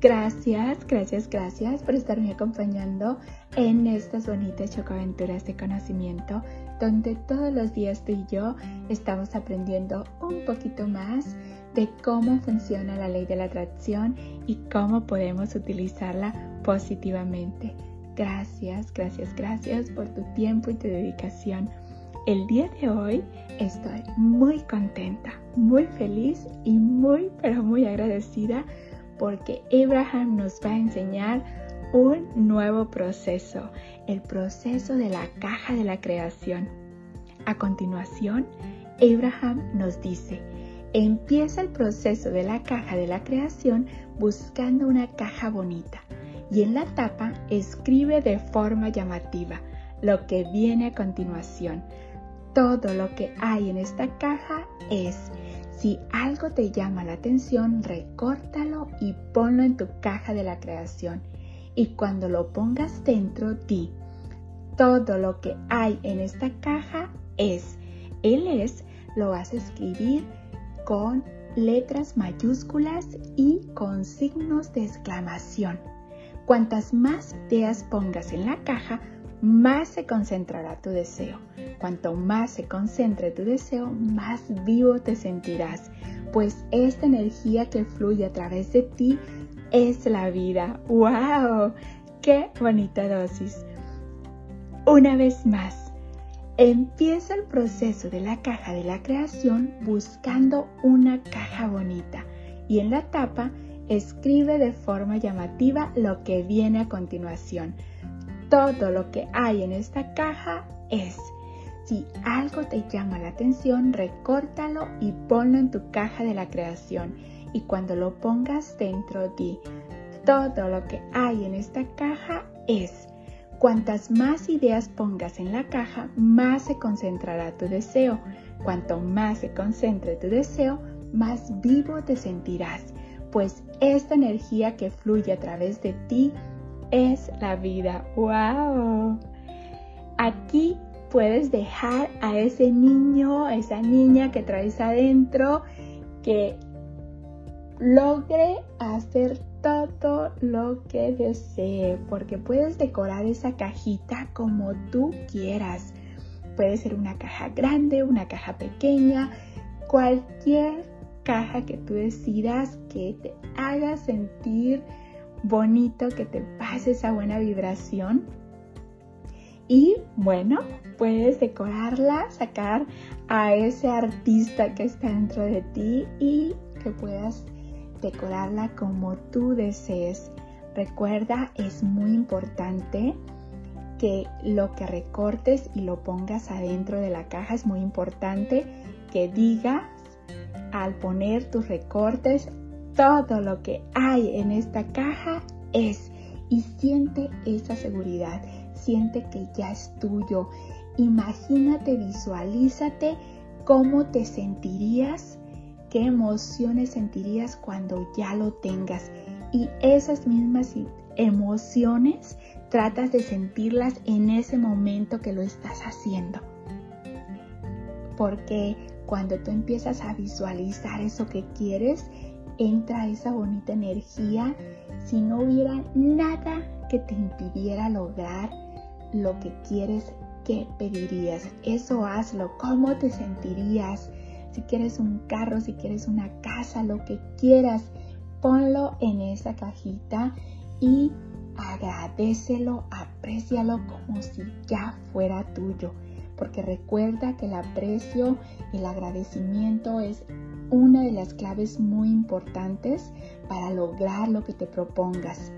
Gracias, gracias, gracias por estarme acompañando en estas bonitas chocaventuras de conocimiento donde todos los días tú y yo estamos aprendiendo un poquito más de cómo funciona la ley de la atracción y cómo podemos utilizarla positivamente. Gracias, gracias, gracias por tu tiempo y tu dedicación. El día de hoy estoy muy contenta, muy feliz y muy, pero muy agradecida porque Abraham nos va a enseñar un nuevo proceso, el proceso de la caja de la creación. A continuación, Abraham nos dice, empieza el proceso de la caja de la creación buscando una caja bonita y en la tapa escribe de forma llamativa lo que viene a continuación. Todo lo que hay en esta caja es, si algo te llama la atención, recórtalo y ponlo en tu caja de la creación y cuando lo pongas dentro di, todo lo que hay en esta caja es. Él es lo vas a escribir con letras mayúsculas y con signos de exclamación. Cuantas más ideas pongas en la caja, más se concentrará tu deseo. Cuanto más se concentre tu deseo, más vivo te sentirás, pues esta energía que fluye a través de ti es la vida. ¡Wow! ¡Qué bonita dosis! Una vez más, empieza el proceso de la caja de la creación buscando una caja bonita y en la tapa escribe de forma llamativa lo que viene a continuación. Todo lo que hay en esta caja es. Si algo te llama la atención, recórtalo y ponlo en tu caja de la creación y cuando lo pongas dentro di, todo lo que hay en esta caja es. Cuantas más ideas pongas en la caja, más se concentrará tu deseo. Cuanto más se concentre tu deseo, más vivo te sentirás, pues esta energía que fluye a través de ti es la vida. ¡Wow! Aquí puedes dejar a ese niño, a esa niña que traes adentro, que logre hacer todo lo que desee, porque puedes decorar esa cajita como tú quieras. Puede ser una caja grande, una caja pequeña, cualquier caja que tú decidas que te haga sentir bonito, que te pase esa buena vibración. Y bueno, puedes decorarla, sacar a ese artista que está dentro de ti y que puedas decorarla como tú desees. Recuerda, es muy importante que lo que recortes y lo pongas adentro de la caja. Es muy importante que digas al poner tus recortes todo lo que hay en esta caja es y siente esa seguridad. Siente que ya es tuyo. Imagínate, visualízate cómo te sentirías qué emociones sentirías cuando ya lo tengas. Y esas mismas emociones tratas de sentirlas en ese momento que lo estás haciendo. Porque cuando tú empiezas a visualizar eso que quieres, entra esa bonita energía. Si no hubiera nada que te impidiera lograr lo que quieres, ¿qué pedirías? Eso hazlo. ¿Cómo te sentirías? si quieres un carro, si quieres una casa, lo que quieras, ponlo en esa cajita y agradecelo, aprécialo como si ya fuera tuyo. Porque recuerda que el aprecio, el agradecimiento es una de las claves muy importantes para lograr lo que te propongas.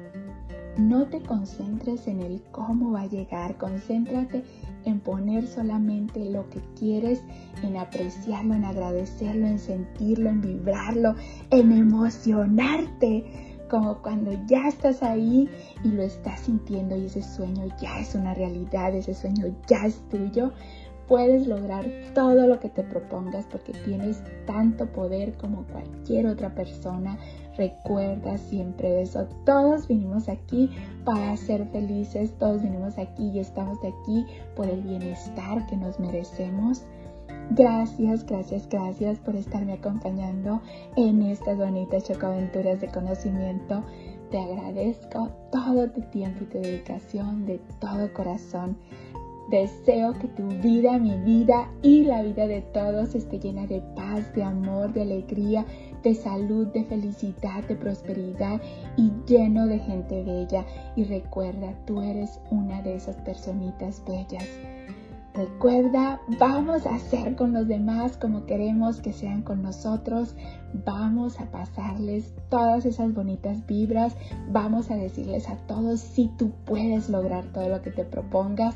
No te concentres en el cómo va a llegar, concéntrate en poner solamente lo que quieres, en apreciarlo, en agradecerlo, en sentirlo, en vibrarlo, en emocionarte, como cuando ya estás ahí y lo estás sintiendo y ese sueño ya es una realidad, ese sueño ya es tuyo, puedes lograr todo lo que te propongas porque tienes tanto poder como cualquier otra persona. Recuerda siempre eso. Todos vinimos aquí para ser felices, todos vinimos aquí y estamos de aquí por el bienestar que nos merecemos. Gracias, gracias, gracias por estarme acompañando en estas bonitas chocoaventuras de conocimiento. Te agradezco todo tu tiempo y tu dedicación de todo corazón. Deseo que tu vida, mi vida y la vida de todos esté llena de paz, de amor, de alegría, de salud, de felicidad, de prosperidad y lleno de gente bella. Y recuerda, tú eres una de esas personitas bellas. Recuerda, vamos a hacer con los demás como queremos que sean con nosotros. Vamos a pasarles todas esas bonitas vibras. Vamos a decirles a todos si tú puedes lograr todo lo que te propongas.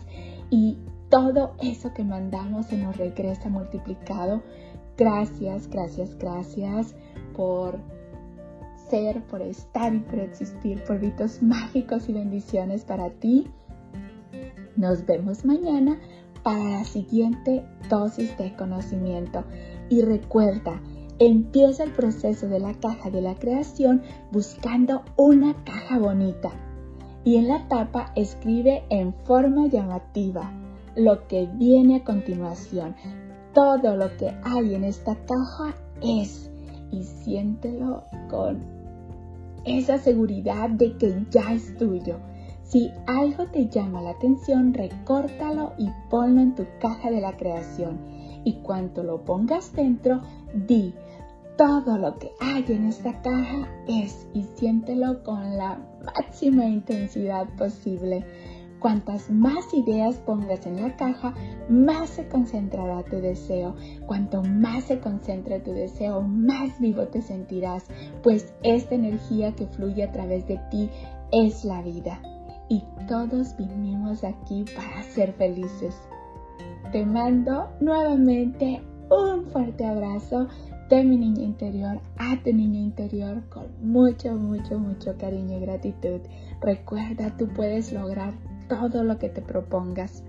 Y todo eso que mandamos se nos regresa multiplicado. Gracias, gracias, gracias por ser, por estar y por existir, por ritos mágicos y bendiciones para ti. Nos vemos mañana para la siguiente dosis de conocimiento. Y recuerda, empieza el proceso de la caja de la creación buscando una caja bonita. Y en la tapa escribe en forma llamativa lo que viene a continuación. Todo lo que hay en esta caja es y siéntelo con esa seguridad de que ya es tuyo si algo te llama la atención, recórtalo y ponlo en tu caja de la creación. Y cuando lo pongas dentro, di, todo lo que hay en esta caja es y siéntelo con la máxima intensidad posible. Cuantas más ideas pongas en la caja, más se concentrará tu deseo. Cuanto más se concentre tu deseo, más vivo te sentirás, pues esta energía que fluye a través de ti es la vida y todos vinimos aquí para ser felices. Te mando nuevamente un fuerte abrazo de mi niña interior a tu niña interior con mucho, mucho, mucho cariño y gratitud. Recuerda, tú puedes lograr todo lo que te propongas.